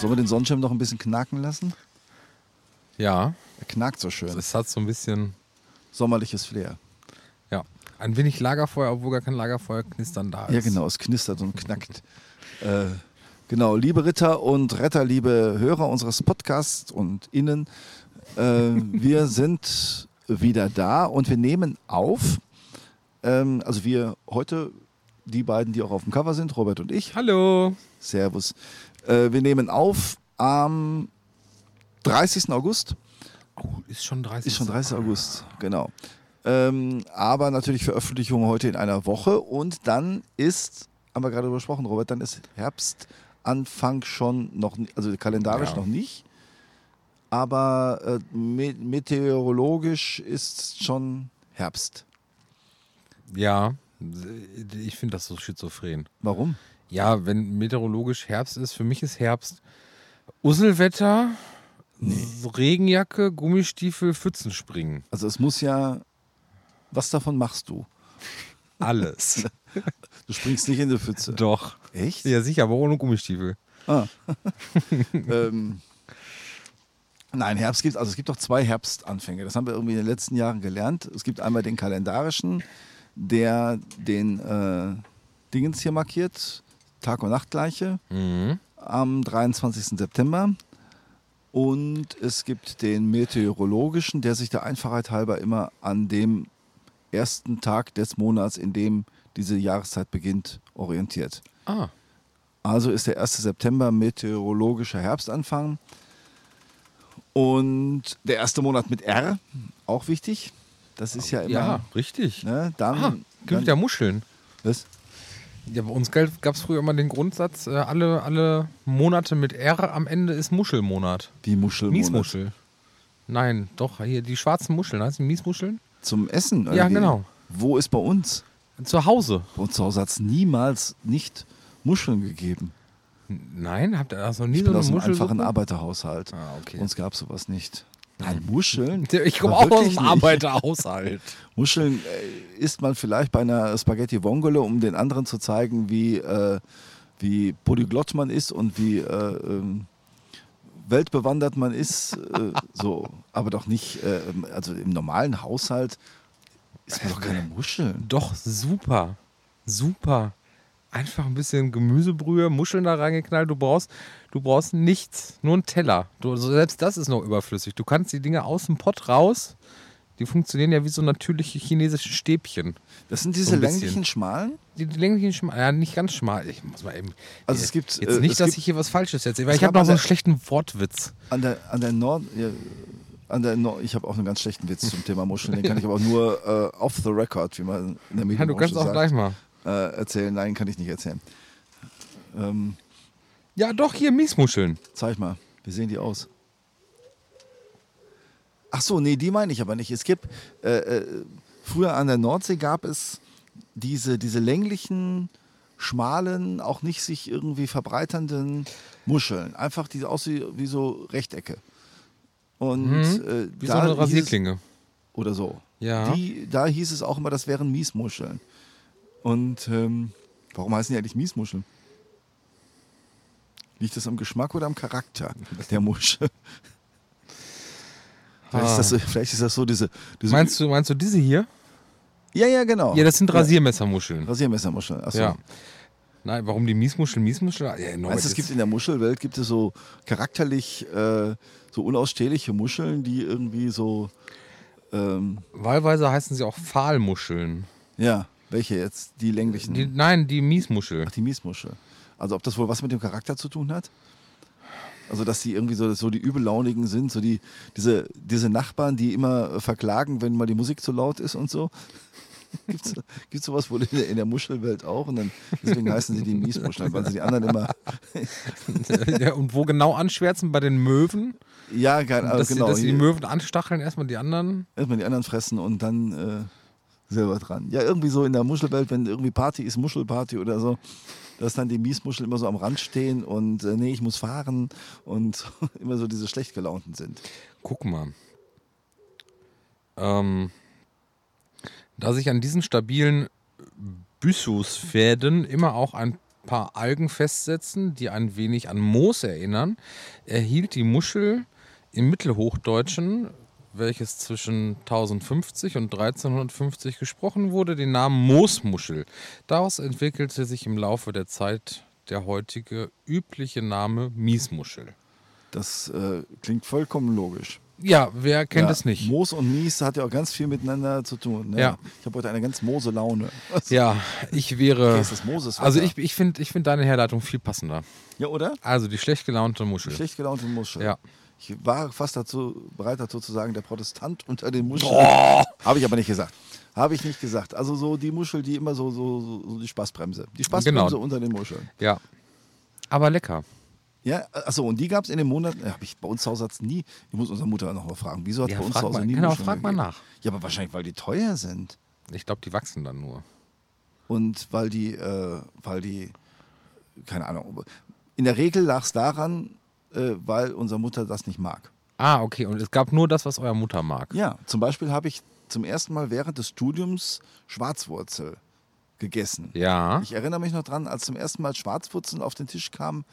Sollen wir den Sonnenschirm noch ein bisschen knacken lassen? Ja, Er knackt so schön. es hat so ein bisschen, Sommerliches Flair. ja, ein wenig Lagerfeuer, obwohl gar kein Lagerfeuer knistern da ist. Ja, genau, es knistert und knackt. äh, genau, liebe Ritter und Retter, liebe Hörer unseres Podcasts und Innen, äh, wir sind wieder da und wir nehmen auf. Ähm, also wir heute, die beiden, die auch auf dem Cover sind, Robert und ich. Hallo. Servus. Äh, wir nehmen auf am 30. August. Oh, ist schon 30. Ist schon 30. August, genau. Ähm, aber natürlich Veröffentlichung heute in einer Woche und dann ist, haben wir gerade darüber gesprochen, Robert, dann ist Herbstanfang schon noch, also kalendarisch Ja. noch nicht, aber äh, me meteorologisch ist schon Herbst. Ja, ich finde das so schizophren. Warum? Ja, wenn meteorologisch Herbst ist, für mich ist Herbst Usselwetter, Regenjacke, Gummistiefel, Pfützenspringen. Also es muss ja, was davon machst du? Alles. Du springst nicht in die Pfütze. Doch. Echt? Ja, sicher, aber ohne Gummistiefel. Ah. ähm, nein, Herbst gibt also es gibt doch zwei Herbstanfänge. Das haben wir irgendwie in den letzten Jahren gelernt. Es gibt einmal den kalendarischen, der den äh, Dingens hier markiert, Tag- und Nachtgleiche Mhm. am 23. September. Und es gibt den meteorologischen, der sich der Einfachheit halber immer an dem ersten Tag des Monats, in dem diese Jahreszeit beginnt, orientiert. Ah, Also ist der 1. September meteorologischer Herbstanfang. Und der erste Monat mit R, auch wichtig. Das ist ja immer. ja, richtig. Ne, dann, Ah, gibt ja Muscheln. was? Ja, bei uns gab es früher immer den Grundsatz, äh, alle, alle Monate mit R am Ende ist Muschelmonat. Wie Muschelmonat. Miesmuschel. Nein, doch, hier die schwarzen Muscheln, heißt die Miesmuscheln? Zum Essen? Ja, genau. Wo ist bei uns? Zu Hause. Bei uns zu Hause hat es niemals nicht Muscheln gegeben. Nein, habt ihr das noch nie Ich so bin eine aus einem einfachen Arbeiterhaushalt. Ah, okay. Bei uns gab es sowas nicht. Nein, Muscheln? Ich komme auch aus dem. Arbeiterhaushalt. Muscheln äh, isst man vielleicht bei einer Spaghetti Vongole, um den anderen zu zeigen, wie, äh, wie polyglott man ist und wie äh, ähm, weltbewandert man ist. Äh, so, aber doch nicht, äh, also im normalen Haushalt isst man doch keine Muscheln. Doch, super. Super. Einfach ein bisschen Gemüsebrühe, Muscheln da reingeknallt. Du brauchst, du brauchst nichts, nur einen Teller. Du, also selbst das ist noch überflüssig. Du kannst die Dinge aus dem Pott raus. Die funktionieren ja wie so natürliche chinesische Stäbchen. Das sind So diese bisschen. länglichen Schmalen. Die, die länglichen schmal, ja, nicht ganz schmal. Ich muss mal eben. Also äh, es gibt, Jetzt äh, nicht, dass gibt- ich hier was Falsches erzähle, weil ich habe noch so einen eine- schlechten Wortwitz. An der, an der Nord. Ja, an der Nord ich habe auch einen ganz schlechten Witz zum Thema Muscheln. Den kann ich aber auch nur äh, off the record, wie man in der Ja, du kannst auch sagt, gleich mal. Äh, erzählen. Nein, kann ich nicht erzählen. Ähm, Ja, doch, hier Miesmuscheln. Zeig mal, wie sehen die aus? Ach so, nee, die meine ich aber nicht. Es gibt, äh, äh, früher an der Nordsee gab es diese, diese länglichen, schmalen, auch nicht sich irgendwie verbreiternden Muscheln. Einfach die aussehen wie so Rechtecke. Und Mhm. äh, Wie so eine Rasierklinge. Oder so. Ja. Die, da hieß es auch immer, das wären Miesmuscheln. Und ähm, warum heißen die eigentlich Miesmuscheln? Liegt das am Geschmack oder am Charakter der Muschel? Vielleicht, ist das, so- vielleicht ist das so diese. diese Ah. Meinst du, meinst du diese hier? Ja, ja, genau. Ja, das sind Rasiermessermuscheln. Rasiermessermuscheln. Achso. Ja. Nein, warum die Miesmuscheln, Miesmuscheln? Ja, Norbert, Meinst du, es gibt in der Muschelwelt gibt es so charakterlich äh, so unausstehliche Muscheln, die irgendwie so. Ähm, wahlweise heißen sie auch Pfahlmuscheln. ja, welche jetzt? Die länglichen. Die, nein, die Miesmuschel. Ach, die Miesmuschel. Also ob das wohl was mit dem Charakter zu tun hat? Also dass die irgendwie so, so die Übellaunigen sind, so die, diese, diese Nachbarn, die immer äh, verklagen, wenn mal die Musik zu laut ist und so. Gibt's, gibt's sowas wohl in der, in der Muschelwelt auch? Und dann, deswegen heißen sie die Miesmuscheln, weil sie die anderen immer. ja, und wo genau anschwärzen? Bei den Möwen? Ja, geil, dass, also sie, genau. dass sie die hier- Möwen anstacheln, erstmal die anderen. Erstmal die anderen fressen und dann äh, selber dran. Ja, irgendwie so in der Muschelwelt, wenn irgendwie Party ist, Muschelparty oder so, dass dann die Miesmuscheln immer so am Rand stehen und äh, nee, ich muss fahren und immer so diese schlecht gelaunten sind. Guck mal. Ähm, da sich an diesen stabilen Byssusfäden immer auch ein paar Algen festsetzen, die ein wenig an Moos erinnern, erhielt die Muschel im Mittelhochdeutschen, welches zwischen 1050 und 1350 gesprochen wurde, den Namen Moosmuschel. Daraus entwickelte sich im Laufe der Zeit der heutige übliche Name Miesmuschel. Das äh, klingt vollkommen logisch. Ja, wer kennt ja, es nicht? Moos und Mies hat ja auch ganz viel miteinander zu tun. Ne? Ja. Ich habe heute eine ganz mose Laune. Ja, ich wäre. Okay, ist Moses also ich, ich finde ich find deine Herleitung viel passender. Ja, oder? Also die schlecht gelaunte Muschel. Schlecht gelaunte Muschel. Ja. Ich war fast dazu bereit dazu zu sagen, der Protestant unter den Muscheln. Habe ich aber nicht gesagt. Habe ich nicht gesagt. Also so die Muschel, die immer so, so, so, die Spaßbremse. Die Spaßbremse Genau. unter den Muscheln. Ja. Aber lecker. Ja, achso, und die gab es in den Monaten, habe ich bei uns zu Hause nie. Ich muss unsere Mutter noch mal fragen. Wieso hat Ja, bei uns zu Hause mal- nie genau, frag mal nach. Ja, aber wahrscheinlich, weil die teuer sind. Ich glaube, die wachsen dann nur. Und weil die, äh, weil die, keine Ahnung. In der Regel lag es daran, äh, weil unsere Mutter das nicht mag. Ah, okay. Und es gab nur das, was euer Mutter mag. Ja, zum Beispiel habe ich zum ersten Mal während des Studiums Schwarzwurzel gegessen. Ja. Ich erinnere mich noch dran, als zum ersten Mal Schwarzwurzeln auf den Tisch kamen,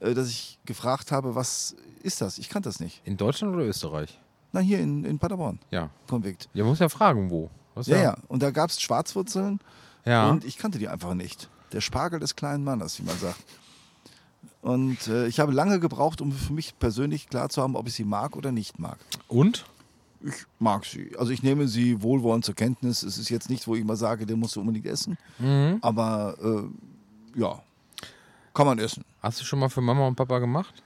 äh, dass ich gefragt habe, was ist das? Ich kannte das nicht. In Deutschland oder Österreich? Na, hier in, in Paderborn, Ja. Konvikt. Ihr muss ja fragen, wo. Was Ja, ja. Und da gab es Schwarzwurzeln Ja. und ich kannte die einfach nicht. Der Spargel des kleinen Mannes, wie man sagt. Und äh, ich habe lange gebraucht, um für mich persönlich klar zu haben, ob ich sie mag oder nicht mag. Und? Ich mag sie. Also ich nehme sie wohlwollend zur Kenntnis. Es ist jetzt nicht, wo ich immer sage, den musst du unbedingt essen. Mhm. Aber äh, ja, kann man essen. Hast du schon mal für Mama und Papa gemacht?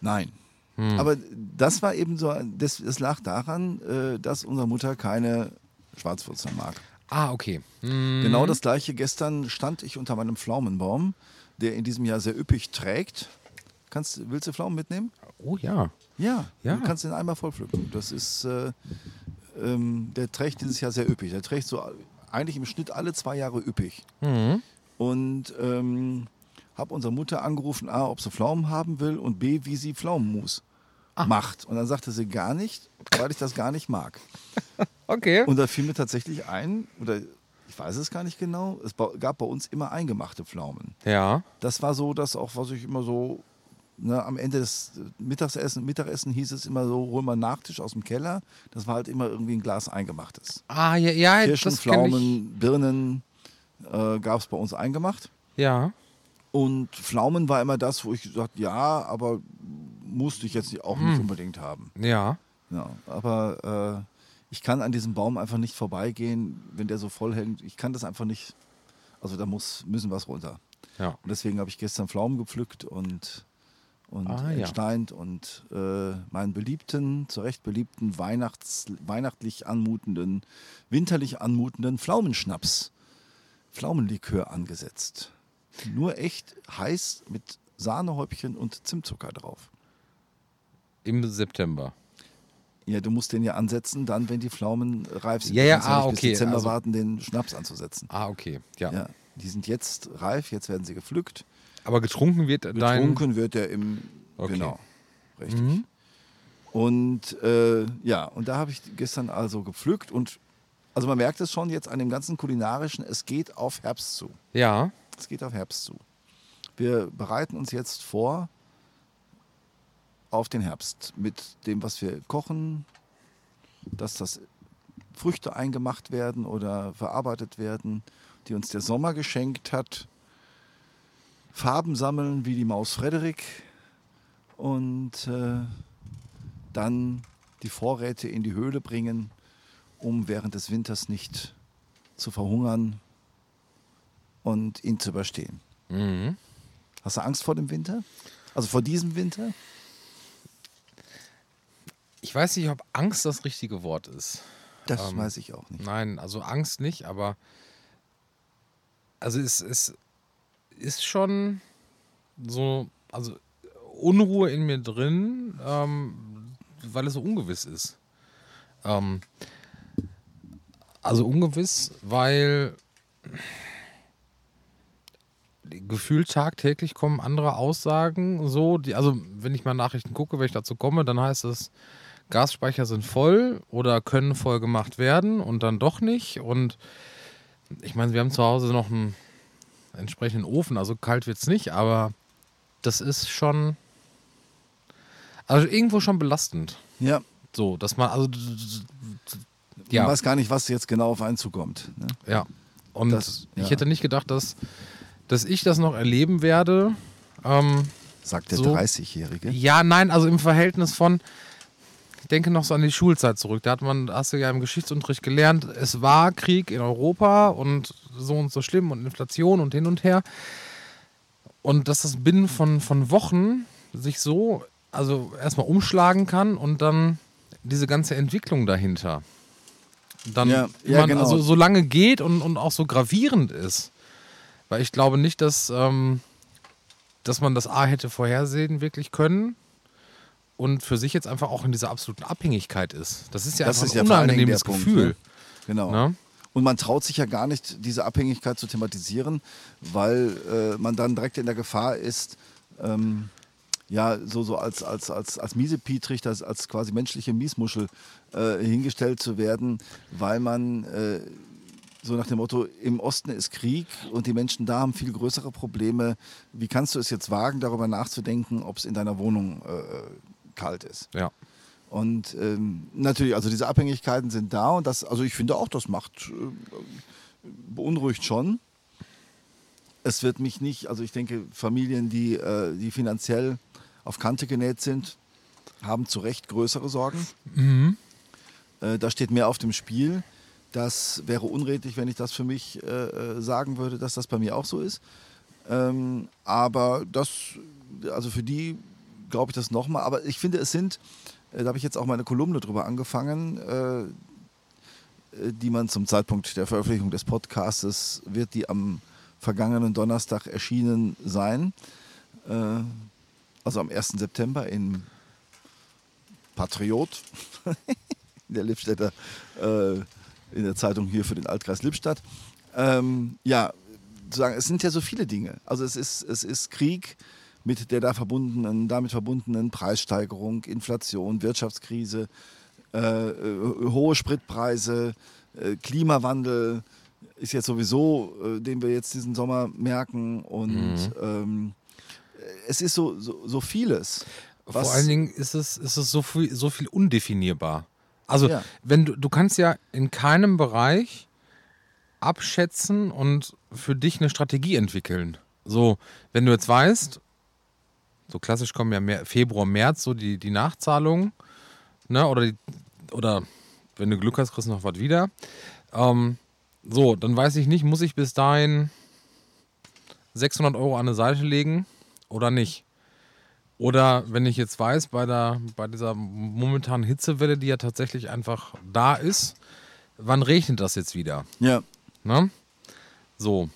Nein. Hm. Aber das war eben so, das, das lag daran, äh, dass unsere Mutter keine Schwarzwurzeln mag. Ah, okay. Mhm. Genau das gleiche. Gestern stand ich unter meinem Pflaumenbaum, der in diesem Jahr sehr üppig trägt. Kannst, willst du Pflaumen mitnehmen? Oh ja. Ja, Ja. du kannst den einmal voll pflücken. Das ist, äh, ähm, der trägt dieses Jahr sehr üppig. Der trägt so eigentlich im Schnitt alle zwei Jahre üppig. Mhm. Und ähm, habe unsere Mutter angerufen, A, ob sie Pflaumen haben will und B, wie sie Pflaumenmus macht. Und dann sagte sie gar nicht, weil ich das gar nicht mag. Okay. Und da fiel mir tatsächlich ein, oder ich weiß es gar nicht genau, es gab bei uns immer eingemachte Pflaumen. ja. Das war so das auch, was ich immer so, ne, am Ende des Mittagessen, Mittagessen hieß es immer so, hol mal einen Nachtisch aus dem Keller. Das war halt immer irgendwie ein Glas eingemachtes. Ah, ja, ja Kirschen, das kenn ich. Pflaumen, Birnen äh, gab es bei uns eingemacht. Ja. Und Pflaumen war immer das, wo ich gesagt ja, aber musste ich jetzt auch Hm. nicht unbedingt haben. Ja. Ja, aber äh, ich kann an diesem Baum einfach nicht vorbeigehen, wenn der so voll hängt. Ich kann das einfach nicht. Also da muss, müssen was runter. Ja. Und deswegen habe ich gestern Pflaumen gepflückt und, und Ah, ja. entsteint und äh, meinen beliebten, zu Recht beliebten, Weihnachts, weihnachtlich anmutenden, winterlich anmutenden Pflaumenschnaps, Pflaumenlikör angesetzt. Nur echt heiß mit Sahnehäubchen und Zimtzucker drauf. Im September. Ja, du musst den ja ansetzen, dann, wenn die Pflaumen reif sind. Ja, ja, ah, nicht okay, Bis Dezember also- warten, den Schnaps anzusetzen. Ah, okay. Ja. Ja, die sind jetzt reif, jetzt werden sie gepflückt. Aber getrunken wird dein. Getrunken wird der im. Okay. Genau. Richtig. Mhm. Und äh, ja, und da habe ich gestern also gepflückt und also man merkt es schon jetzt an dem ganzen kulinarischen, es geht auf Herbst zu. Ja. Es geht auf Herbst zu. Wir bereiten uns jetzt vor auf den Herbst mit dem, was wir kochen, dass das Früchte eingemacht werden oder verarbeitet werden, die uns der Sommer geschenkt hat. Farben sammeln wie die Maus Frederik und äh, dann die Vorräte in die Höhle bringen, um während des Winters nicht zu verhungern und ihn zu überstehen. Mhm. Hast du Angst vor dem Winter? Also vor diesem Winter? Ich weiß nicht, ob Angst das richtige Wort ist. Das Ähm, weiß ich auch nicht. Nein, also Angst nicht, aber also es, es ist schon so, also Unruhe in mir drin, ähm, weil es so ungewiss ist. Ähm, also ungewiss, weil gefühlt tagtäglich kommen andere Aussagen so, die, also wenn ich mal Nachrichten gucke, wenn ich dazu komme, dann heißt es, Gasspeicher sind voll oder können voll gemacht werden und dann doch nicht. Und ich meine, wir haben zu Hause noch einen entsprechenden Ofen. Also kalt wird es nicht, aber das ist schon. Also irgendwo schon belastend. Ja. So, dass man, also. Ja. Man weiß gar nicht, was jetzt genau auf einen zukommt. Ne? Ja. Und das, ja. ich hätte nicht gedacht, dass, dass ich das noch erleben werde. Ähm, Sagt der so. 30-Jährige. Ja, nein, also im Verhältnis von, denke noch so an die Schulzeit zurück. Da hat man, hast du ja im Geschichtsunterricht gelernt, es war Krieg in Europa und so und so schlimm und Inflation und hin und her. Und dass das binnen von, von Wochen sich so, also erstmal umschlagen kann und dann diese ganze Entwicklung dahinter dann ja, ja, man genau. also so lange geht und, und auch so gravierend ist. Weil ich glaube nicht, dass, ähm, dass man das A hätte vorhersehen wirklich können und für sich jetzt einfach auch in dieser absoluten Abhängigkeit ist. Das ist ja das ist ein ja unangenehmes Gefühl. Punkt, ne? Genau. Na? Und man traut sich ja gar nicht, diese Abhängigkeit zu thematisieren, weil äh, man dann direkt in der Gefahr ist, ähm, ja, so, so als, als, als, als Miesepietrich, als, als quasi menschliche Miesmuschel äh, hingestellt zu werden, weil man äh, so nach dem Motto, im Osten ist Krieg und die Menschen da haben viel größere Probleme. Wie kannst du es jetzt wagen, darüber nachzudenken, ob es in deiner Wohnung äh, kalt ist? Ja. Und ähm, natürlich, also diese Abhängigkeiten sind da und das, also ich finde auch, das macht, äh, beunruhigt schon. Es wird mich nicht, also ich denke, Familien, die, äh, die finanziell auf Kante genäht sind, haben zu Recht größere Sorgen. Mhm. Äh, da steht mehr auf dem Spiel. Das wäre unredlich, wenn ich das für mich äh, äh, sagen würde, dass das bei mir auch so ist. Ähm, aber das, also für die glaube ich das nochmal. Aber ich finde, es sind, äh, da habe ich jetzt auch meine Kolumne drüber angefangen, äh, äh, die man zum Zeitpunkt der Veröffentlichung des Podcastes wird die am vergangenen Donnerstag erschienen sein. also am 1. September in Patriot. in der Lippstädter, äh, in der Zeitung hier für den Altkreis Lippstadt. Ähm, ja, sagen, es sind ja so viele Dinge. Also es ist, es ist Krieg mit der da verbundenen, damit verbundenen Preissteigerung, Inflation, Wirtschaftskrise, äh, äh, hohe Spritpreise, äh, Klimawandel ist jetzt sowieso, äh, den wir jetzt diesen Sommer merken und mhm. ähm, es ist so, so, so vieles. Vor allen Dingen ist es, ist es so, viel, so viel undefinierbar. Also, ja. wenn du, du kannst ja in keinem Bereich abschätzen und für dich eine Strategie entwickeln. So, wenn du jetzt weißt, so klassisch kommen ja mehr, Februar, März, so die, die Nachzahlungen, ne, oder, die, oder wenn du Glück hast, kriegst du noch was wieder. Ähm, so, dann weiß ich nicht, muss ich bis dahin 600 Euro an eine Seite legen oder nicht? Oder wenn ich jetzt weiß, bei, der, bei dieser momentanen Hitzewelle, die ja tatsächlich einfach da ist, wann regnet das jetzt wieder? Ja. Ne? So.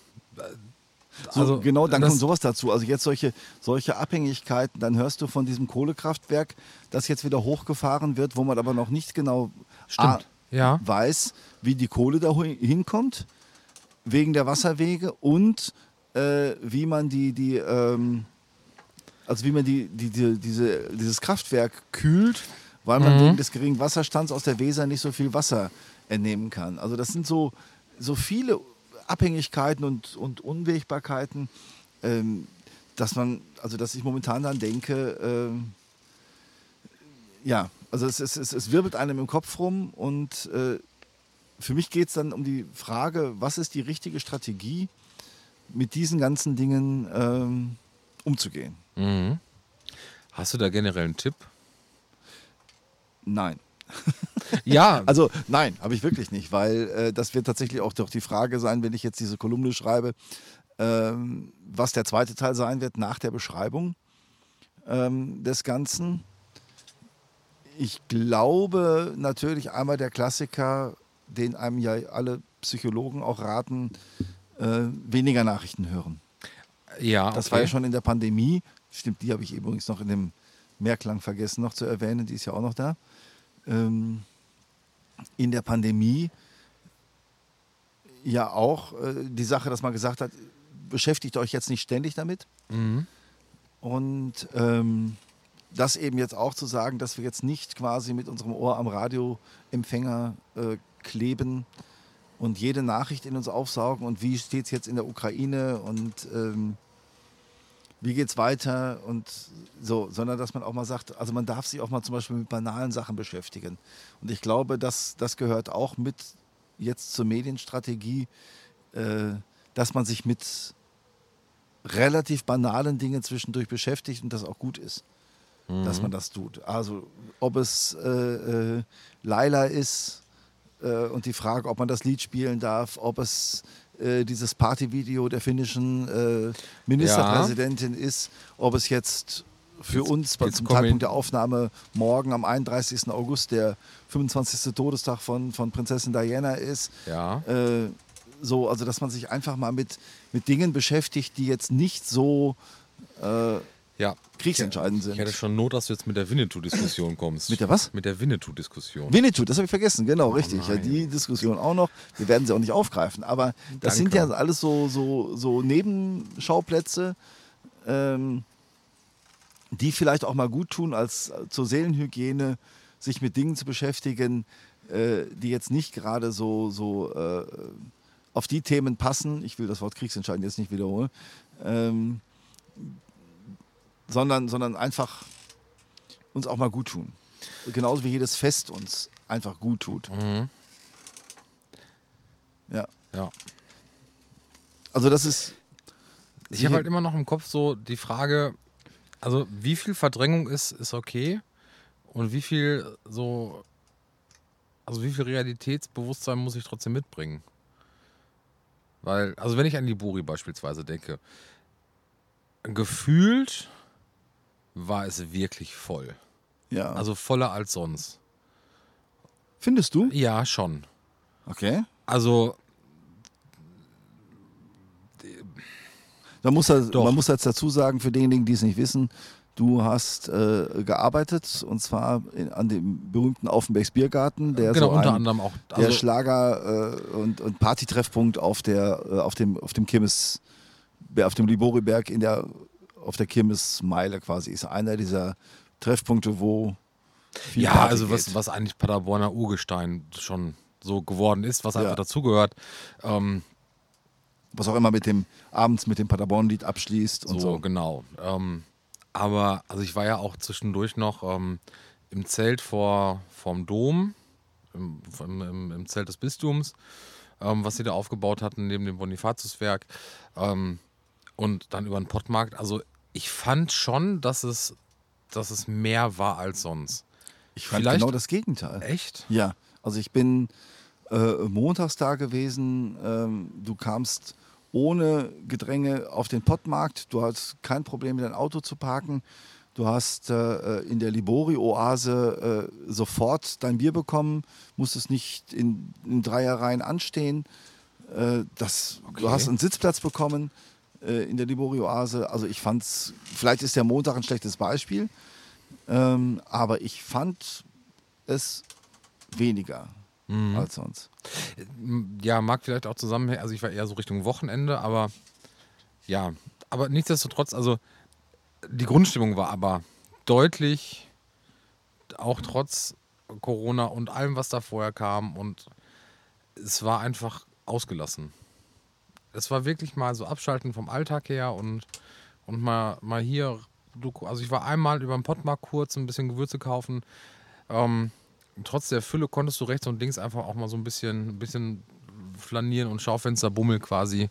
Also, so, genau, dann kommt sowas dazu. Also jetzt solche, solche Abhängigkeiten, dann hörst du von diesem Kohlekraftwerk, das jetzt wieder hochgefahren wird, wo man aber noch nicht genau A, ja. weiß, wie die Kohle da hinkommt, wegen der Wasserwege und äh, wie man die, die ähm, also wie man die, die, die, diese, dieses Kraftwerk kühlt, weil man mhm. wegen des geringen Wasserstands aus der Weser nicht so viel Wasser entnehmen kann. Also das sind so, so viele Abhängigkeiten und, und Unwägbarkeiten, ähm, dass man, also dass ich momentan dann denke, ähm, ja, also es, es, es, wirbelt einem im Kopf rum und äh, für mich geht es dann um die Frage, was ist die richtige Strategie, mit diesen ganzen Dingen ähm, umzugehen. Mhm. Hast du da generell einen Tipp? Nein. ja. Also nein, habe ich wirklich nicht, weil äh, das wird tatsächlich auch doch die Frage sein, wenn ich jetzt diese Kolumne schreibe, ähm, was der zweite Teil sein wird nach der Beschreibung ähm, des Ganzen. Ich glaube natürlich einmal der Klassiker, den einem ja alle Psychologen auch raten, äh, weniger Nachrichten hören. Ja, okay. das war ja schon in der Pandemie Stimmt, die habe ich übrigens noch in dem Mehrklang vergessen noch zu erwähnen, die ist ja auch noch da. Ähm, in der Pandemie ja auch äh, die Sache, dass man gesagt hat, beschäftigt euch jetzt nicht ständig damit. Mhm. Und ähm, das eben jetzt auch zu sagen, dass wir jetzt nicht quasi mit unserem Ohr am Radioempfänger äh, kleben und jede Nachricht in uns aufsaugen und wie steht es jetzt in der Ukraine und ähm, wie geht es weiter und so, sondern dass man auch mal sagt, also man darf sich auch mal zum Beispiel mit banalen Sachen beschäftigen. Und ich glaube, dass das gehört auch mit jetzt zur Medienstrategie, äh, dass man sich mit relativ banalen Dingen zwischendurch beschäftigt und das auch gut ist, mhm. dass man das tut. Also ob es äh, äh, Laila ist äh, und die Frage, ob man das Lied spielen darf, ob es äh, dieses Partyvideo der finnischen äh, Ministerpräsidentin ja. ist, ob es jetzt für jetzt, uns jetzt zum Zeitpunkt der Aufnahme morgen am 31. August der 25. Todestag von, von Prinzessin Diana ist. Ja. Äh, so, also dass man sich einfach mal mit, mit Dingen beschäftigt, die jetzt nicht so äh, ja. kriegsentscheidend sind. Ich hätte schon Not, dass du jetzt mit der Winnetou-Diskussion kommst. Mit der was? Mit der Winnetou-Diskussion. Winnetou, das habe ich vergessen, genau, oh richtig. Ja, die Diskussion auch noch. Wir werden sie auch nicht aufgreifen. Aber das Danke. sind ja alles so, so, so Nebenschauplätze, ähm, die vielleicht auch mal gut tun, als zur Seelenhygiene sich mit Dingen zu beschäftigen, äh, die jetzt nicht gerade so, so äh, auf die Themen passen. Ich will das Wort Kriegsentscheidend jetzt nicht wiederholen. Ähm, sondern, sondern einfach uns auch mal gut tun. Genauso wie jedes Fest uns einfach gut tut. Mhm. Ja. Ja. Also das ist. Ich habe halt immer noch im Kopf so die Frage, also wie viel Verdrängung ist, ist okay und wie viel so, also wie viel Realitätsbewusstsein muss ich trotzdem mitbringen? Weil, also wenn ich an die Buri beispielsweise denke, gefühlt war es wirklich voll. Ja. Also voller als sonst. Findest du? Ja, schon. Okay. Also. Da muss er, man muss jetzt dazu sagen, für diejenigen, die es nicht wissen, du hast äh, gearbeitet und zwar in, an dem berühmten Aufenbergs Biergarten, der genau, so unter ein, anderem auch also der Schlager äh, und, und Partytreffpunkt auf der äh, auf dem auf dem Kirmes auf dem Liboriberg in der auf der Kirmesmeile quasi ist einer dieser Treffpunkte, wo viel Ja, Party also was, was eigentlich Paderborner Urgestein schon so geworden ist, was einfach ja. dazugehört. Ähm, was auch immer mit dem abends mit dem Paderborn-Lied abschließt und so. so. genau. Ähm, aber also ich war ja auch zwischendurch noch ähm, im Zelt vor vorm Dom, im, im, im Zelt des Bistums, ähm, was sie da aufgebaut hatten neben dem Bonifatiuswerk ähm, und dann über den Pottmarkt. Also ich fand schon, dass es, dass es mehr war als sonst. Ich fand Vielleicht, genau das Gegenteil. Echt? Ja. Also ich bin äh, montags da gewesen. Ähm, du kamst ohne Gedränge auf den Pottmarkt. Du hast kein Problem, dein Auto zu parken. Du hast äh, in der Libori-Oase äh, sofort dein Bier bekommen, musstest nicht in, in Dreierreihen anstehen. Äh, das, okay. Du hast einen Sitzplatz bekommen äh, in der Libori-Oase. Also ich fand es, vielleicht ist der Montag ein schlechtes Beispiel, ähm, aber ich fand es weniger mhm. als sonst. Ja, mag vielleicht auch zusammenhängen, also ich war eher so Richtung Wochenende, aber ja, aber nichtsdestotrotz, also die Grundstimmung war aber deutlich, auch trotz Corona und allem, was da vorher kam und es war einfach ausgelassen es war wirklich mal so abschalten vom Alltag her und, und mal, mal hier, also ich war einmal über den Pottmark kurz ein bisschen Gewürze kaufen. Ähm, trotz der Fülle konntest du rechts und links einfach auch mal so ein bisschen, ein bisschen flanieren und Schaufensterbummel quasi.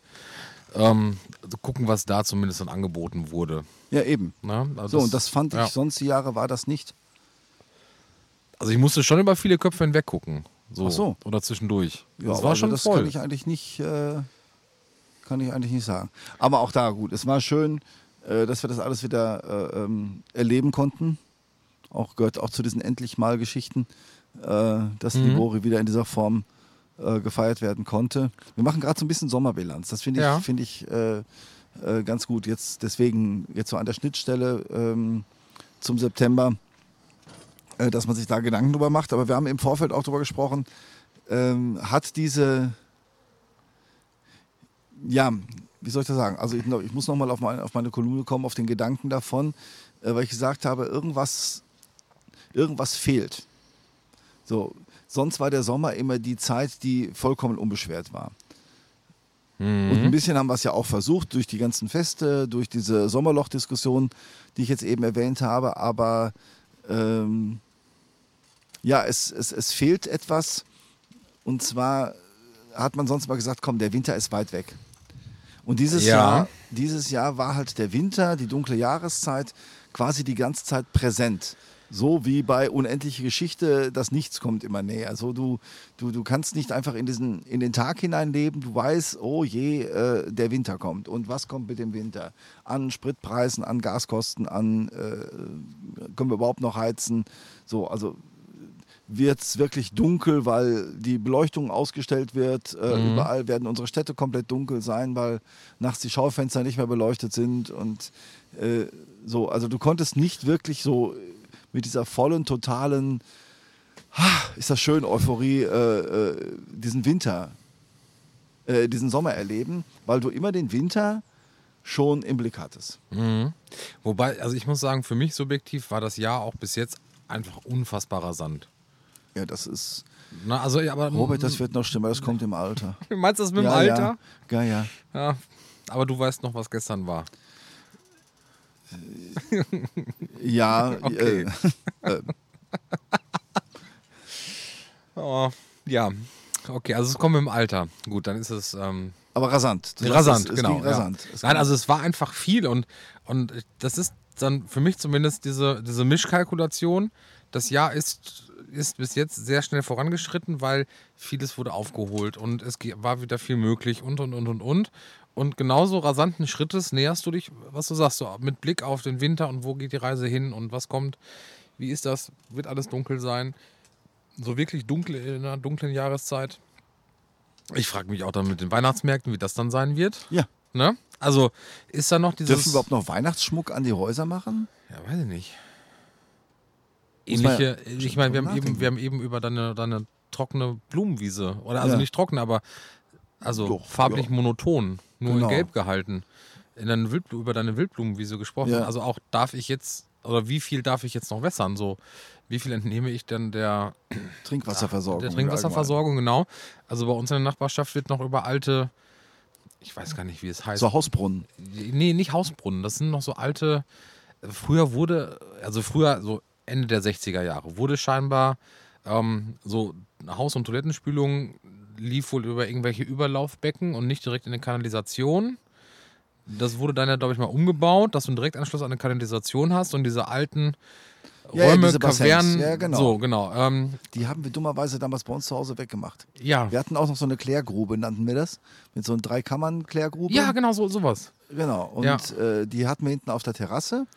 Ähm, also gucken, was da zumindest dann angeboten wurde. Ja, eben. Na, also so, das, und das fand ich, ja. sonst die Jahre war das nicht. Also ich musste schon über viele Köpfe hinweg gucken. So. Ach so. Oder zwischendurch. Ja, das war schon das voll. kann ich eigentlich nicht. Äh kann ich eigentlich nicht sagen. Aber auch da gut. Es war schön, äh, dass wir das alles wieder äh, ähm, erleben konnten. Auch gehört auch zu diesen endlich mal Geschichten, äh, dass mhm. Libori wieder in dieser Form äh, gefeiert werden konnte. Wir machen gerade so ein bisschen Sommerbilanz. Das finde ich, ja. find ich äh, äh, ganz gut. Jetzt deswegen jetzt so an der Schnittstelle ähm, zum September, dass man sich da Gedanken drüber macht. Aber wir haben im Vorfeld auch drüber gesprochen. Ähm, hat diese ja, wie soll ich das sagen? Also ich, ich muss nochmal auf meine, auf meine Kolumne kommen, auf den Gedanken davon, äh, weil ich gesagt habe, irgendwas, irgendwas fehlt. So, sonst war der Sommer immer die Zeit, die vollkommen unbeschwert war. Mhm. Und ein bisschen haben wir es ja auch versucht, durch die ganzen Feste, durch diese Sommerloch-Diskussion, die ich jetzt eben erwähnt habe. Aber ähm, ja, es, es, es fehlt etwas. Und zwar hat man sonst mal gesagt, komm, der Winter ist weit weg. Und dieses, Ja. Jahr, dieses Jahr war halt der Winter, die dunkle Jahreszeit, quasi die ganze Zeit präsent. So wie bei Unendliche Geschichte, das Nichts kommt immer näher. Also du, du, du kannst nicht einfach in, diesen, in den Tag hineinleben. Du weißt, oh je, äh, der Winter kommt. Und was kommt mit dem Winter? An Spritpreisen, an Gaskosten, an äh, können wir überhaupt noch heizen? So, also wird es wirklich dunkel, weil die Beleuchtung ausgestellt wird. Äh, Mhm. Überall werden unsere Städte komplett dunkel sein, weil nachts die Schaufenster nicht mehr beleuchtet sind. Und äh, so, also du konntest nicht wirklich so mit dieser vollen, totalen, ah, ist das schön, Euphorie, äh, äh, diesen Winter, äh, diesen Sommer erleben, weil du immer den Winter schon im Blick hattest. Mhm. Wobei, also ich muss sagen, für mich subjektiv war das Jahr auch bis jetzt einfach unfassbarer Sand. Ja, das ist, Na, also, ja, aber, Robert, das wird noch schlimmer, das kommt im Alter. Meinst du das mit dem ja, Alter? Ja, ja, ja. Ja. Aber du weißt noch, was gestern war. Ja, Okay. äh, äh, Oh, ja. Okay, also es kommt mit dem Alter. Gut, dann ist es. Ähm, aber rasant. Sagst, rasant, es genau. rasant. Ja. Nein, also es war einfach viel und, und das ist dann für mich zumindest diese, diese Mischkalkulation. Das Jahr ist, ist bis jetzt sehr schnell vorangeschritten, weil vieles wurde aufgeholt und es war wieder viel möglich und und und und und. Und genauso rasanten Schrittes näherst du dich, was du sagst, so mit Blick auf den Winter und wo geht die Reise hin und was kommt, wie ist das, wird alles dunkel sein. So wirklich dunkel in einer dunklen Jahreszeit. Ich frage mich auch dann mit den Weihnachtsmärkten, wie das dann sein wird. ja. Ne? Also ist da noch dieses. Dürfen überhaupt noch Weihnachtsschmuck an die Häuser machen? Ja, weiß ich nicht. Ähnliche, ja ich meine, wir haben eben, wir haben eben über deine, deine trockene Blumenwiese. Oder also Ja. nicht trocken, aber also Doch, farblich ja. monoton, nur Genau. in Gelb gehalten. In deine Wildblu über deine Wildblumenwiese gesprochen. Also auch darf ich jetzt, oder wie viel darf ich jetzt noch wässern? So, wie viel entnehme ich denn der, Trinkwasserversorgung. der Trinkwasserversorgung? Genau. Also bei uns in der Nachbarschaft wird noch über alte, ich weiß gar nicht, wie es heißt. So Hausbrunnen. Nee, nicht Hausbrunnen. Das sind noch so alte. Früher wurde, also früher, so Ende der 60er Jahre, wurde scheinbar ähm, so Haus- und Toilettenspülung lief wohl über irgendwelche Überlaufbecken und nicht direkt in eine Kanalisation. Das wurde dann ja, glaube ich, mal umgebaut, dass du einen Direktanschluss an eine Kanalisation hast und diese alten Ja, ja, Räume, diese Bassins. Kavernen. Ja, genau. So, genau. Ähm, Die haben wir dummerweise damals bei uns zu Hause weggemacht. ja. Wir hatten auch noch so eine Klärgrube, nannten wir das. Mit so einer Drei-Kammern-Klärgrube. ja, genau, so, sowas. Genau. Und Ja. äh, die hatten wir hinten auf der Terrasse.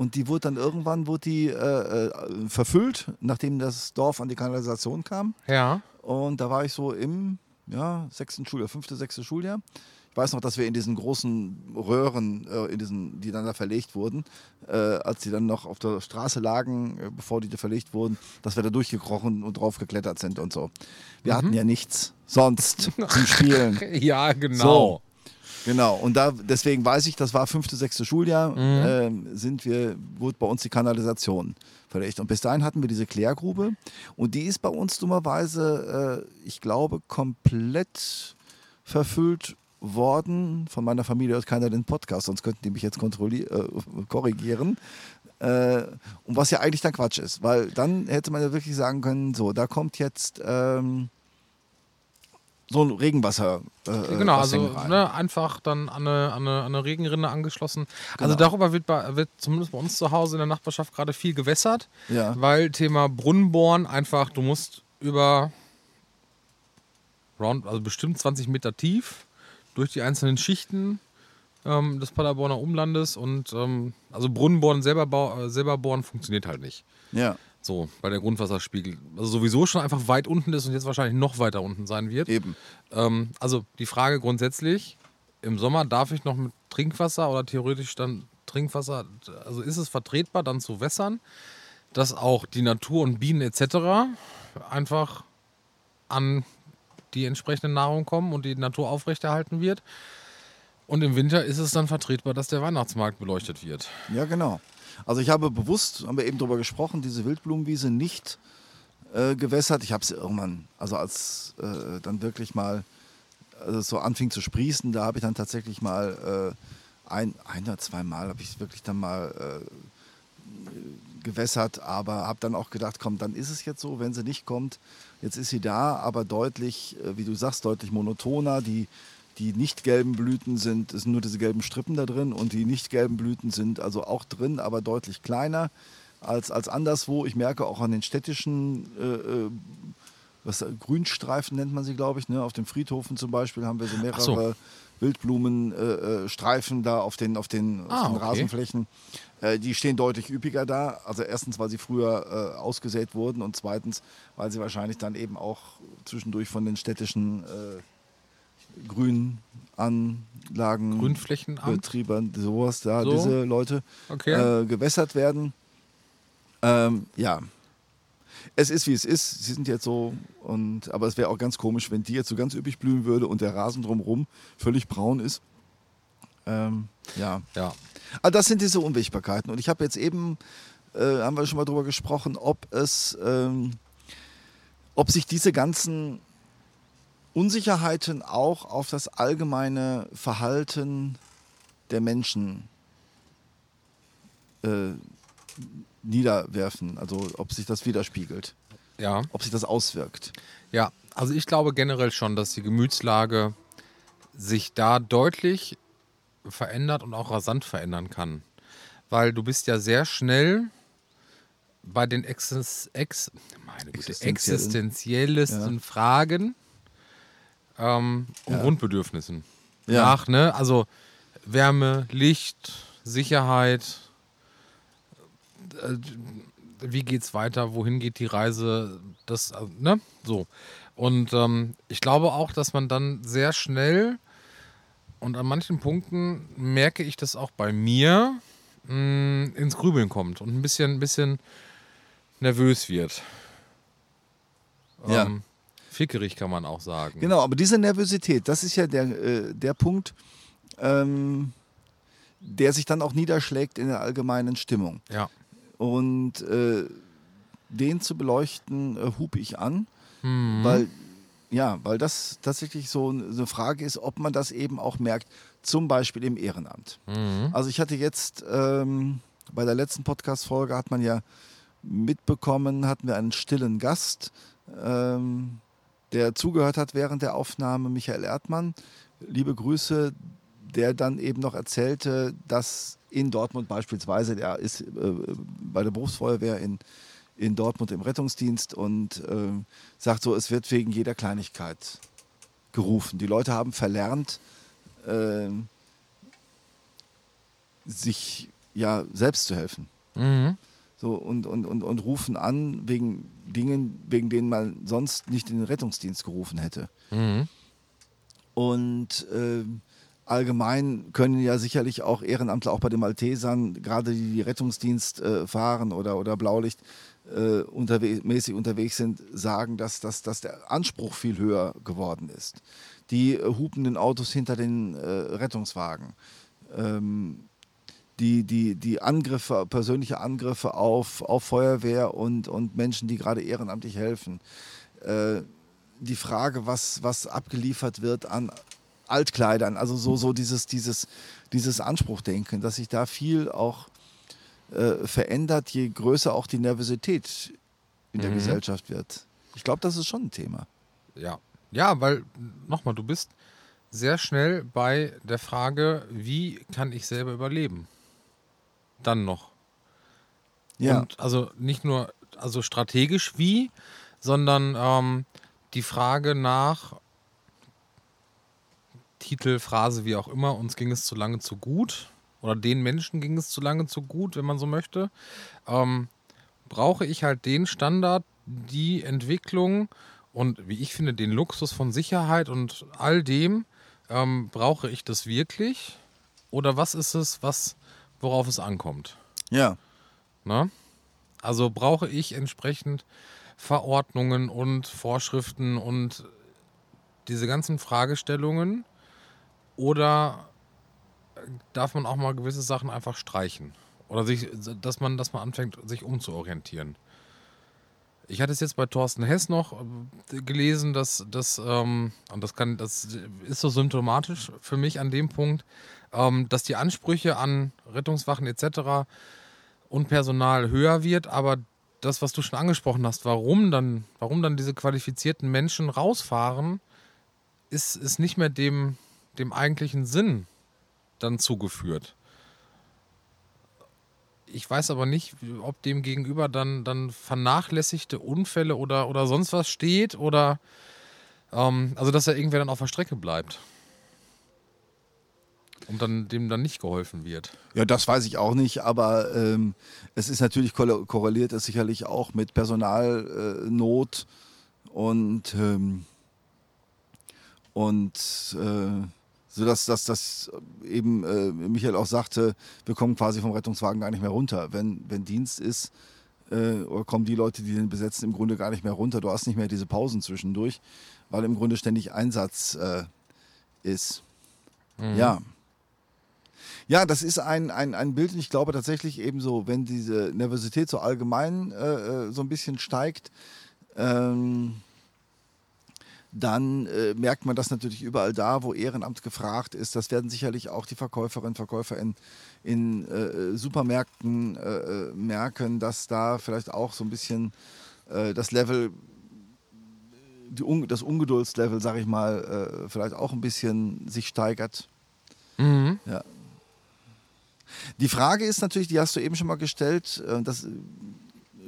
Und die wurde dann irgendwann wurde die, äh, äh, verfüllt, nachdem das Dorf an die Kanalisation kam. Ja. Und da war ich so im ja, sechsten Schuljahr, fünfte, sechste Schuljahr. Ich weiß noch, dass wir in diesen großen Röhren, äh, in diesen, die dann da verlegt wurden, äh, als die dann noch auf der Straße lagen, äh, bevor die da verlegt wurden, dass wir da durchgekrochen und drauf geklettert sind und so. Wir hatten ja nichts sonst zum Spielen. Ja, genau. Genau, und da, deswegen weiß ich, das war fünfte, sechste Schuljahr, Mhm. ähm, sind wir, wurde bei uns die Kanalisation verlegt. Und bis dahin hatten wir diese Klärgrube und die ist bei uns dummerweise, äh, ich glaube, komplett verfüllt worden. Von meiner Familie hört keiner den Podcast, sonst könnten die mich jetzt äh, korrigieren. Äh, und was ja eigentlich dann Quatsch ist, weil dann hätte man ja wirklich sagen können, so, da kommt jetzt ähm, so ein Regenwasser. Äh, Genau, Bassin also ne, einfach dann an eine, an, eine, an eine Regenrinne angeschlossen. Also Genau. darüber wird, bei, wird zumindest bei uns zu Hause in der Nachbarschaft gerade viel gewässert, Ja. weil Thema Brunnenbohren einfach, du musst über round, also bestimmt 20 Meter tief durch die einzelnen Schichten ähm, des Paderborner Umlandes und ähm, also Brunnenbohren selber, äh, selber bohren funktioniert halt nicht. Ja, So, weil der Grundwasserspiegel also sowieso schon einfach weit unten ist und jetzt wahrscheinlich noch weiter unten sein wird. eben. Ähm, also die Frage grundsätzlich, im Sommer darf ich noch mit Trinkwasser oder theoretisch dann Trinkwasser, also ist es vertretbar, dann zu wässern, dass auch die Natur und Bienen etc. einfach an die entsprechende Nahrung kommen und die Natur aufrechterhalten wird. Und im Winter ist es dann vertretbar, dass der Weihnachtsmarkt beleuchtet wird. Ja, genau. Also ich habe bewusst, haben wir eben darüber gesprochen, diese Wildblumenwiese nicht äh, gewässert. Ich habe es irgendwann, also als äh, dann wirklich mal also so anfing zu sprießen, da habe ich dann tatsächlich mal äh, ein, ein oder zwei Mal habe ich wirklich dann mal äh, gewässert, aber habe dann auch gedacht, komm, dann ist es jetzt so, wenn sie nicht kommt, jetzt ist sie da, aber deutlich, äh, wie du sagst, deutlich monotoner. Die, die nicht gelben Blüten sind, es sind nur diese gelben Strippen da drin und die nicht gelben Blüten sind also auch drin, aber deutlich kleiner als, als anderswo. Ich merke auch an den städtischen äh, äh was, Grünstreifen nennt man sie, glaube ich. Ne? Auf den Friedhofen zum Beispiel haben wir so mehrere so. Wildblumenstreifen äh, äh da auf den, auf den, ah, auf den okay. Rasenflächen. Äh, die stehen deutlich üppiger da. Also erstens, weil sie früher äh, ausgesät wurden und zweitens, weil sie wahrscheinlich dann eben auch zwischendurch von den städtischen äh, Grünanlagen, Grünflächenamt, Betriebern, sowas da, so? diese Leute okay. Äh, gewässert werden. Ähm, ja, es ist wie es ist. Sie sind jetzt so und aber es wäre auch ganz komisch, wenn die jetzt so ganz üppig blühen würde und der Rasen drumherum völlig braun ist. Ähm, ja. Ja. Aber ah, das sind diese Unwägbarkeiten. Und ich habe jetzt eben, äh, haben wir schon mal drüber gesprochen, ob es, ähm, ob sich diese ganzen Unsicherheiten auch auf das allgemeine Verhalten der Menschen äh, niederwerfen, also ob sich das widerspiegelt. Ja. Ob sich das auswirkt. Ja, also ich glaube generell schon, dass die Gemütslage sich da deutlich verändert und auch rasant verändern kann. Weil du bist ja sehr schnell bei den Exis, Ex, meine Güte, existenziellsten ja. Fragen ähm, und ja. Grundbedürfnissen. Ja. Nach, ne? Also Wärme, Licht, Sicherheit, äh, wie geht's weiter, wohin geht die Reise, das, äh, ne? So. Und ähm, ich glaube auch, dass man dann sehr schnell und an manchen Punkten merke ich das auch bei mir mh, mm, ins Grübeln kommt und ein bisschen, ein bisschen nervös wird. Ja. Ähm, fickerig kann man auch sagen. Genau, aber diese Nervosität, das ist ja der, äh, der Punkt, ähm, der sich dann auch niederschlägt in der allgemeinen Stimmung. Ja. Und äh, den zu beleuchten, äh, hupe ich an, mhm. weil ja, weil das tatsächlich so eine Frage ist, ob man das eben auch merkt, zum Beispiel im Ehrenamt. Mhm. Also ich hatte jetzt ähm, bei der letzten Podcast-Folge hat man ja mitbekommen, hatten wir einen stillen Gast, ähm, der zugehört hat während der Aufnahme, Michael Erdmann. Liebe Grüße, der dann eben noch erzählte, dass in Dortmund beispielsweise, der ist äh, bei der Berufsfeuerwehr in, in Dortmund im Rettungsdienst und äh, sagt so, es wird wegen jeder Kleinigkeit gerufen. Die Leute haben verlernt, äh, sich ja selbst zu helfen. Mhm. So, und, und, und, und rufen an wegen Dingen, wegen denen man sonst nicht in den Rettungsdienst gerufen hätte. Mhm. Und äh, allgemein können ja sicherlich auch Ehrenamtler, auch bei den Maltesern, gerade die, die Rettungsdienst äh, fahren oder, oder Blaulicht äh, unterwe mäßig unterwegs sind, sagen, dass, dass, dass der Anspruch viel höher geworden ist. Die äh, hupenden Autos hinter den äh, Rettungswagen. Ähm, die, die, die Angriffe, persönliche Angriffe auf, auf Feuerwehr und, und Menschen, die gerade ehrenamtlich helfen. Äh, die Frage, was, was abgeliefert wird an Altkleidern. Also so, so dieses, dieses, dieses Anspruchdenken, dass sich da viel auch äh, verändert, je größer auch die Nervosität in der mhm. Gesellschaft wird. Ich glaube, das ist schon ein Thema. Ja. Ja, weil, nochmal, du bist sehr schnell bei der Frage, wie kann ich selber überleben? Dann noch. Ja. Und also nicht nur also strategisch wie, sondern ähm, die Frage nach, Titel, Phrase, wie auch immer, uns ging es zu lange zu gut oder den Menschen ging es zu lange zu gut, wenn man so möchte, ähm, brauche ich halt den Standard, die Entwicklung und wie ich finde, den Luxus von Sicherheit und all dem, ähm, brauche ich das wirklich? Oder was ist es, was, worauf es ankommt? Ja. Na? Also brauche ich entsprechend Verordnungen und Vorschriften und diese ganzen Fragestellungen oder darf man auch mal gewisse Sachen einfach streichen? Oder sich, dass man, dass man anfängt, sich umzuorientieren? Ich hatte es jetzt bei Thorsten Hess noch äh, gelesen, dass das, ähm, und das kann, das ist so symptomatisch für mich an dem Punkt, ähm, dass die Ansprüche an Rettungswachen etc. und Personal höher wird, aber das, was du schon angesprochen hast, warum dann, warum dann diese qualifizierten Menschen rausfahren, ist, ist nicht mehr dem, dem eigentlichen Sinn dann zugeführt. Ich weiß aber nicht, ob dem gegenüber dann, dann vernachlässigte Unfälle oder, oder sonst was steht oder ähm, also dass er irgendwer dann auf der Strecke bleibt. Und dann dem dann nicht geholfen wird. Ja, das weiß ich auch nicht, aber ähm, es ist natürlich korreliert es sicherlich auch mit Personalnot äh, und ähm, und äh, so dass, dass, dass eben äh, Michael auch sagte, wir kommen quasi vom Rettungswagen gar nicht mehr runter. Wenn, wenn Dienst ist, äh, oder kommen die Leute, die den besetzen, im Grunde gar nicht mehr runter. Du hast nicht mehr diese Pausen zwischendurch, weil im Grunde ständig Einsatz äh, ist. Mhm. Ja. Ja, das ist ein, ein, ein Bild, und ich glaube tatsächlich eben so, wenn diese Nervosität so allgemein äh, äh so ein bisschen steigt, ähm, dann äh, merkt man das natürlich überall da, wo Ehrenamt gefragt ist. Das werden sicherlich auch die Verkäuferinnen und Verkäufer in, in äh, Supermärkten äh, äh merken, dass da vielleicht auch so ein bisschen äh, das Level, die, das Ungeduldslevel, sag ich mal, äh, vielleicht auch ein bisschen sich steigert. Mhm. Ja. Die Frage ist natürlich, die hast du eben schon mal gestellt, das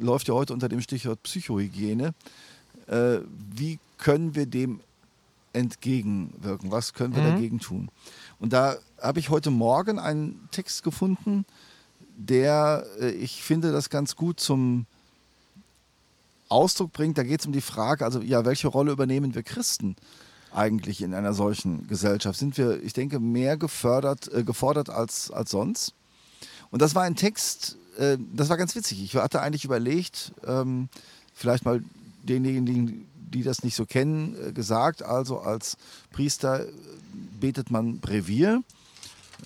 läuft ja heute unter dem Stichwort Psychohygiene. Wie können wir dem entgegenwirken? Was können wir mhm. dagegen tun? Und da habe ich heute Morgen einen Text gefunden, der, äh, ich finde, das ganz gut zum Ausdruck bringt. Da geht es um die Frage, also ja, welche Rolle übernehmen wir Christen eigentlich in einer solchen Gesellschaft? Sind wir, ich denke, mehr gefördert, äh, gefordert als, als sonst? Und das war ein Text, äh, das war ganz witzig. Ich hatte eigentlich überlegt, ähm, vielleicht mal denjenigen, die das nicht so kennen, äh, gesagt. Also als Priester äh, betet man Brevier,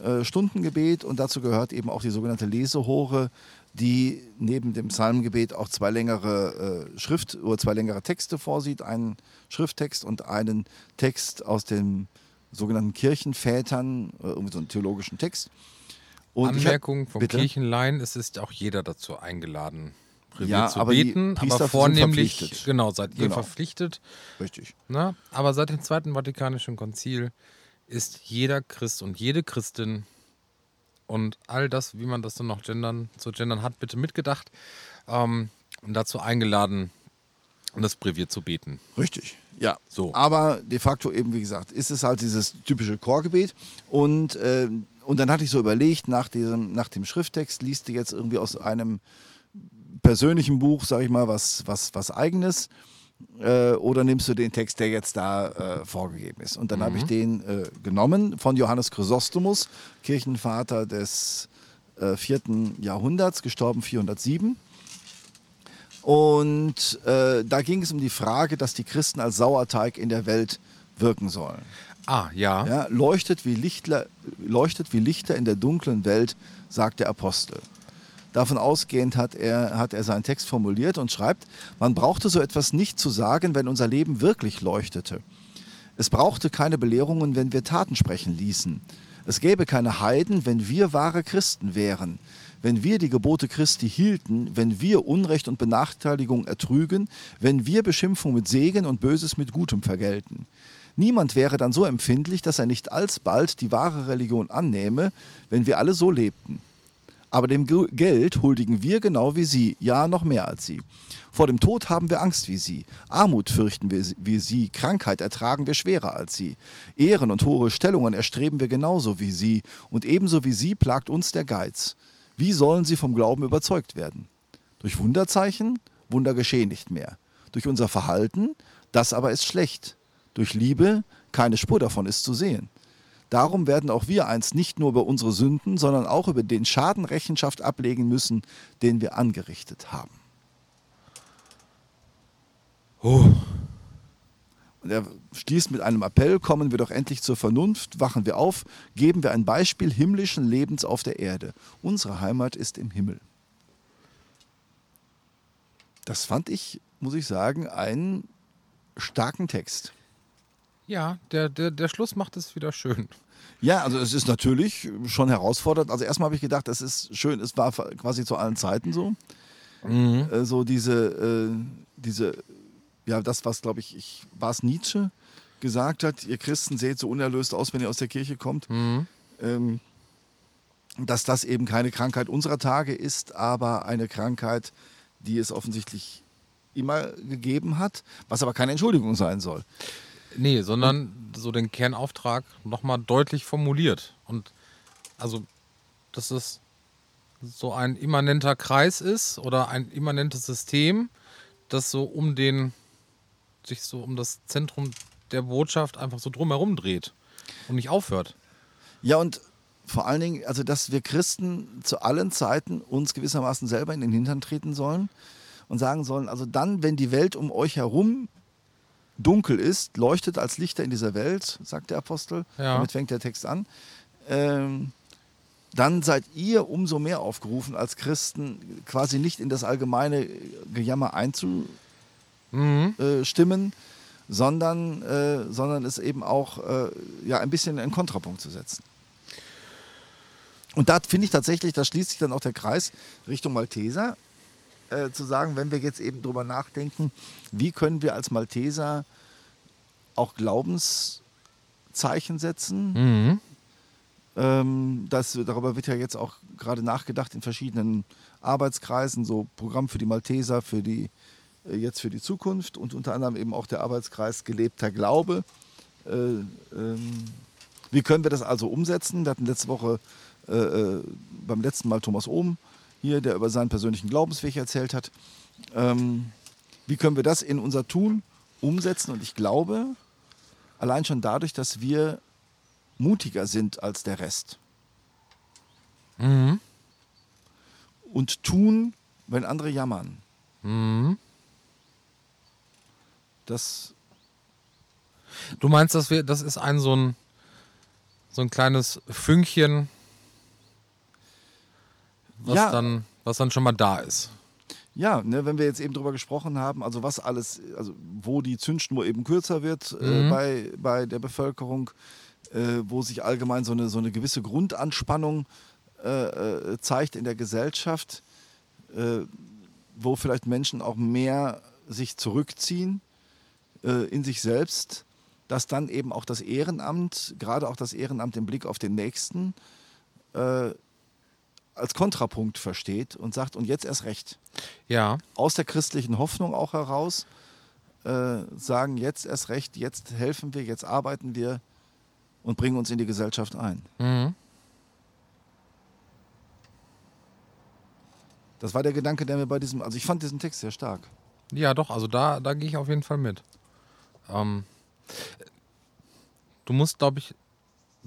äh, Stundengebet und dazu gehört eben auch die sogenannte Lesehore, die neben dem Psalmgebet auch zwei längere äh, Schrift oder zwei längere Texte vorsieht, einen Schrifttext und einen Text aus den sogenannten Kirchenvätern, äh, irgendwie so einen theologischen Text. Und Anmerkung hab, vom bitte? Kirchenlein, es ist auch jeder dazu eingeladen, ja, zu aber beten, aber vornehmlich, genau, seid ihr genau. verpflichtet. Richtig. Na, aber seit dem Zweiten Vatikanischen Konzil ist jeder Christ und jede Christin und all das, wie man das dann noch gendern, zu gendern hat, bitte mitgedacht ähm, und dazu eingeladen, das Brevier zu beten. Richtig, ja. So. Aber de facto eben, wie gesagt, ist es halt dieses typische Chorgebet und, äh, und dann hatte ich so überlegt, nach, diesem, nach dem Schrifttext liest du jetzt irgendwie aus einem persönlichen Buch, sag ich mal, was, was, was eigenes? Äh, oder nimmst du den Text, der jetzt da äh, vorgegeben ist? Und dann mhm. habe ich den äh, genommen von Johannes Chrysostomus, Kirchenvater des äh, vierten Jahrhunderts, gestorben 407. Und da ging es um die Frage, dass die Christen als Sauerteig in der Welt wirken sollen. Ah, ja. ja leuchtet, wie Lichtler, leuchtet wie Lichter in der dunklen Welt, sagt der Apostel. Davon ausgehend hat er, hat er seinen Text formuliert und schreibt, man brauchte so etwas nicht zu sagen, wenn unser Leben wirklich leuchtete. Es brauchte keine Belehrungen, wenn wir Taten sprechen ließen. Es gäbe keine Heiden, wenn wir wahre Christen wären. Wenn wir die Gebote Christi hielten, wenn wir Unrecht und Benachteiligung ertrügen, wenn wir Beschimpfung mit Segen und Böses mit Gutem vergelten. Niemand wäre dann so empfindlich, dass er nicht alsbald die wahre Religion annähme, wenn wir alle so lebten. Aber dem Geld huldigen wir genau wie sie, ja noch mehr als sie. Vor dem Tod haben wir Angst wie sie, Armut fürchten wir wie sie, Krankheit ertragen wir schwerer als sie, Ehren und hohe Stellungen erstreben wir genauso wie sie, und ebenso wie sie plagt uns der Geiz. Wie sollen sie vom Glauben überzeugt werden? Durch Wunderzeichen? Wunder geschehen nicht mehr. Durch unser Verhalten? Das aber ist schlecht. Durch Liebe? Keine Spur davon ist zu sehen. Darum werden auch wir einst nicht nur über unsere Sünden, sondern auch über den Schaden Rechenschaft ablegen müssen, den wir angerichtet haben. Oh. Und er schließt mit einem Appell, kommen wir doch endlich zur Vernunft, wachen wir auf, geben wir ein Beispiel himmlischen Lebens auf der Erde. Unsere Heimat ist im Himmel. Das fand ich muss ich sagen, einen starken Text. Ja, der, der, der Schluss macht es wieder schön. Ja, also es ist natürlich schon herausfordernd. Also erstmal habe ich gedacht, es ist schön, es war quasi zu allen Zeiten so. Mhm. Äh, so diese, äh, diese, ja, das, was glaube ich, ich war es Nietzsche gesagt hat, ihr Christen seht so unerlöst aus, wenn ihr aus der Kirche kommt. Mhm. Ähm, dass das eben keine Krankheit unserer Tage ist, aber eine Krankheit, die es offensichtlich immer gegeben hat, was aber keine Entschuldigung sein soll. Nee, sondern so den Kernauftrag nochmal deutlich formuliert. Und also, dass es so ein immanenter Kreis ist oder ein immanentes System, das so um den, sich so um das Zentrum der Botschaft einfach so drumherum dreht und nicht aufhört. Ja, und vor allen Dingen, also dass wir Christen zu allen Zeiten uns gewissermaßen selber in den Hintern treten sollen und sagen sollen, also dann, wenn die Welt um euch herum dunkel ist, leuchtet als Lichter in dieser Welt, sagt der Apostel, ja. damit fängt der Text an, ähm, dann seid ihr umso mehr aufgerufen als Christen, quasi nicht in das allgemeine Gejammer einzustimmen, mhm. sondern, äh, sondern es eben auch äh, ja, ein bisschen in Kontrapunkt zu setzen. Und da finde ich tatsächlich, da schließt sich dann auch der Kreis Richtung Malteser, äh, zu sagen, wenn wir jetzt eben drüber nachdenken, wie können wir als Malteser auch Glaubenszeichen setzen. Mhm. Ähm, das, darüber wird ja jetzt auch gerade nachgedacht in verschiedenen Arbeitskreisen, so Programm für die Malteser, für die, äh, jetzt für die Zukunft und unter anderem eben auch der Arbeitskreis Gelebter Glaube. Äh, ähm, wie können wir das also umsetzen? Wir hatten letzte Woche äh, äh, beim letzten Mal Thomas Ohm hier, der über seinen persönlichen Glaubensweg erzählt hat. Ähm, wie können wir das in unser Tun umsetzen? Und ich glaube, allein schon dadurch, dass wir mutiger sind als der Rest. Mhm. Und tun, wenn andere jammern. Mhm. Das. Du meinst, dass wir, das ist ein so ein, so ein kleines Fünkchen was, ja. dann, was dann schon mal da ist. Ja, ne, wenn wir jetzt eben drüber gesprochen haben, also was alles, also wo die Zündschnur eben kürzer wird äh, mhm. äh, bei, bei der Bevölkerung, äh, wo sich allgemein so eine, so eine gewisse Grundanspannung äh, äh zeigt in der Gesellschaft, äh, wo vielleicht Menschen auch mehr sich zurückziehen in sich selbst, dass dann eben auch das Ehrenamt, gerade auch das Ehrenamt im Blick auf den Nächsten, als Kontrapunkt versteht und sagt, und jetzt erst recht. Ja. Aus der christlichen Hoffnung auch heraus äh, sagen, jetzt erst recht, jetzt helfen wir, jetzt arbeiten wir und bringen uns in die Gesellschaft ein. Mhm. Das war der Gedanke, der mir bei diesem, also ich fand diesen Text sehr stark. Ja, doch, also da, da gehe ich auf jeden Fall mit. Ähm, du musst, glaube ich,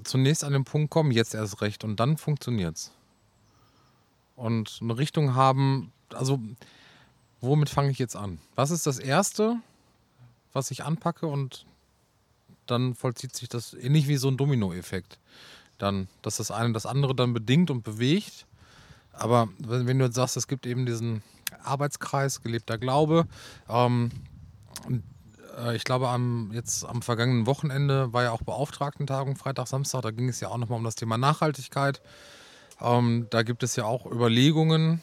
zunächst an den Punkt kommen, jetzt erst recht, und dann funktioniert es und eine Richtung haben. Also, womit fange ich jetzt an? Was ist das Erste, was ich anpacke und dann vollzieht sich das ähnlich wie so ein Dominoeffekt. Dann, dass das eine das andere dann bedingt und bewegt. Aber wenn du jetzt sagst, es gibt eben diesen Arbeitskreis gelebter Glaube, ähm, äh, ich glaube, am, jetzt am vergangenen Wochenende war ja auch Beauftragtentagung, Freitag, Samstag, da ging es ja auch nochmal um das Thema Nachhaltigkeit. Ähm, da gibt es ja auch Überlegungen,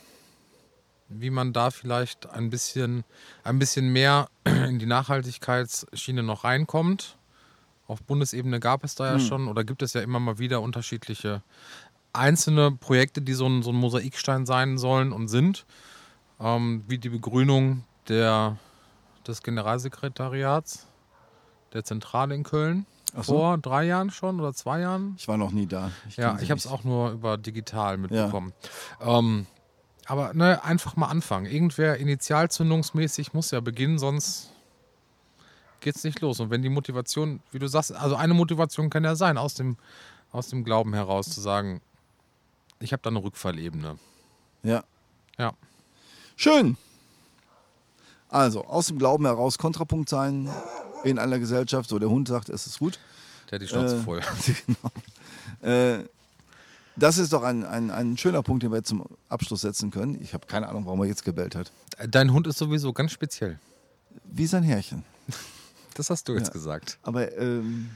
wie man da vielleicht ein bisschen, ein bisschen mehr in die Nachhaltigkeitsschiene noch reinkommt. Auf Bundesebene gab es da ja hm. schon oder gibt es ja immer mal wieder unterschiedliche einzelne Projekte, die so ein, so ein Mosaikstein sein sollen und sind, ähm, wie die Begrünung der, des Generalsekretariats der Zentrale in Köln so. vor drei Jahren schon oder zwei Jahren. Ich war noch nie da. Ich ja, ich habe es auch nur über digital mitbekommen. Ja. Ähm, aber ne, einfach mal anfangen. Irgendwer initialzündungsmäßig muss ja beginnen, sonst geht es nicht los. Und wenn die Motivation, wie du sagst, also eine Motivation kann ja sein, aus dem, aus dem Glauben heraus zu sagen, ich habe da eine Rückfallebene. Ja. Ja. Schön. Also, aus dem Glauben heraus Kontrapunkt sein, in einer Gesellschaft, so der Hund sagt, es ist gut. Der hat die Schnauze äh, voll. genau. Äh, das ist doch ein, ein, ein schöner Punkt, den wir jetzt zum Abschluss setzen können. Ich habe keine Ahnung, warum er jetzt gebellt hat. Dein Hund ist sowieso ganz speziell. wie sein Härchen. Das hast du jetzt Ja. gesagt. Aber ähm,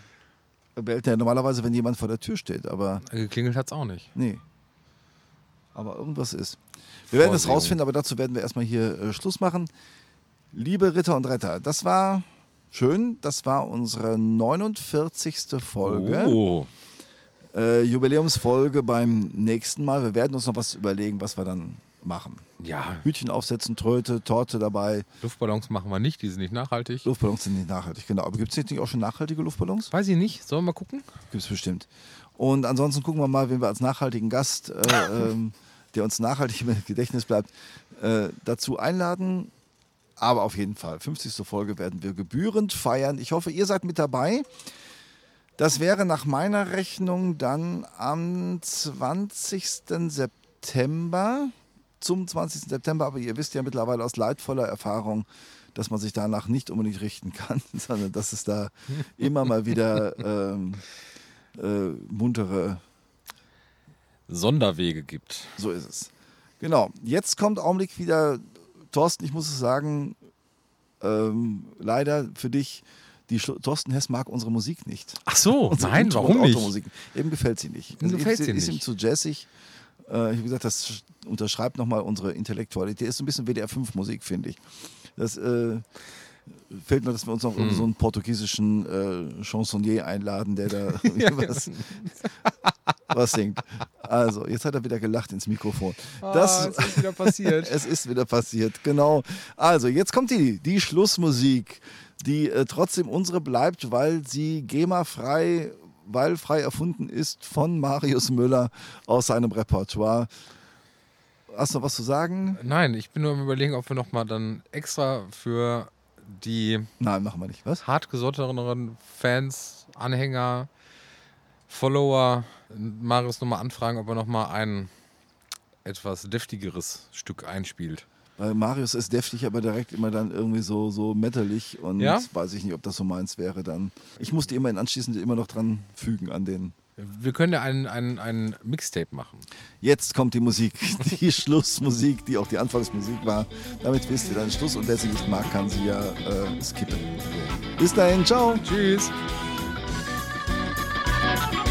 er bellt ja normalerweise, wenn jemand vor der Tür steht. Aber Geklingelt hat es auch nicht. nee. Aber irgendwas ist. Wir werden es rausfinden, aber dazu werden wir erstmal hier äh, Schluss machen. Liebe Ritter und Retter, das war schön. Das war unsere 49. Folge. Oh. Äh, Jubiläumsfolge beim nächsten Mal. Wir werden uns noch was überlegen, was wir dann machen. Ja, Hütchen aufsetzen, Tröte, Torte dabei. Luftballons machen wir nicht, die sind nicht nachhaltig. Luftballons sind nicht nachhaltig, genau. Aber gibt es nicht auch schon nachhaltige Luftballons? Weiß ich nicht. Sollen wir mal gucken? Gibt es bestimmt. Und ansonsten gucken wir mal, wen wir als nachhaltigen Gast, äh, ähm, der uns nachhaltig im Gedächtnis bleibt, äh, dazu einladen. Aber auf jeden Fall, 50. Folge werden wir gebührend feiern. Ich hoffe, ihr seid mit dabei. Das wäre nach meiner Rechnung dann am 20. September. Zum 20. September, aber ihr wisst ja mittlerweile aus leidvoller Erfahrung, dass man sich danach nicht unbedingt richten kann, sondern dass es da immer mal wieder ähm, äh, muntere Sonderwege gibt. so ist es. Genau. Jetzt kommt Augenblick wieder, Thorsten, ich muss es sagen, ähm, leider für dich, die Thorsten Hess mag unsere Musik nicht. Ach so, Unsere nein, Intro- warum nicht? Automusik. Eben gefällt sie nicht. Ihm gefällt ist, sie ist ihm nicht. zu jazzig. Äh, ich habe gesagt, das sch- unterschreibt nochmal unsere Intellektualität. Ist so ein bisschen WDR 5 Musik, finde ich. Das äh, fehlt nur, dass wir uns noch Hm. so einen portugiesischen äh, Chansonnier einladen, der da irgendwie was, was singt. Also, jetzt hat er wieder gelacht ins Mikrofon. Das, ah, es ist wieder passiert. es ist wieder passiert, genau. Also, jetzt kommt die, die Schlussmusik, die äh, trotzdem unsere bleibt, weil sie GEMA-frei, weil frei erfunden ist von Marius Müller aus seinem Repertoire. Hast du noch was zu sagen? Nein, ich bin nur am überlegen, ob wir nochmal dann extra für die Nein, machen wir nicht. Was? hartgesottenen Fans, Anhänger, Follower Marius nochmal anfragen, ob er nochmal ein etwas deftigeres Stück einspielt. Weil Marius ist deftig, aber direkt immer dann irgendwie so, so metalig und Ja? weiß ich nicht, ob das so meins wäre dann. Ich musste immerhin anschließend immer noch dran fügen an den. Wir können ja ein, ein, ein Mixtape machen. Jetzt kommt die Musik, die Schlussmusik, die auch die Anfangsmusik war. Damit wisst ihr dann Schluss und wer sie nicht mag, kann sie ja äh, skippen. Bis dahin, ciao. Tschüss. oh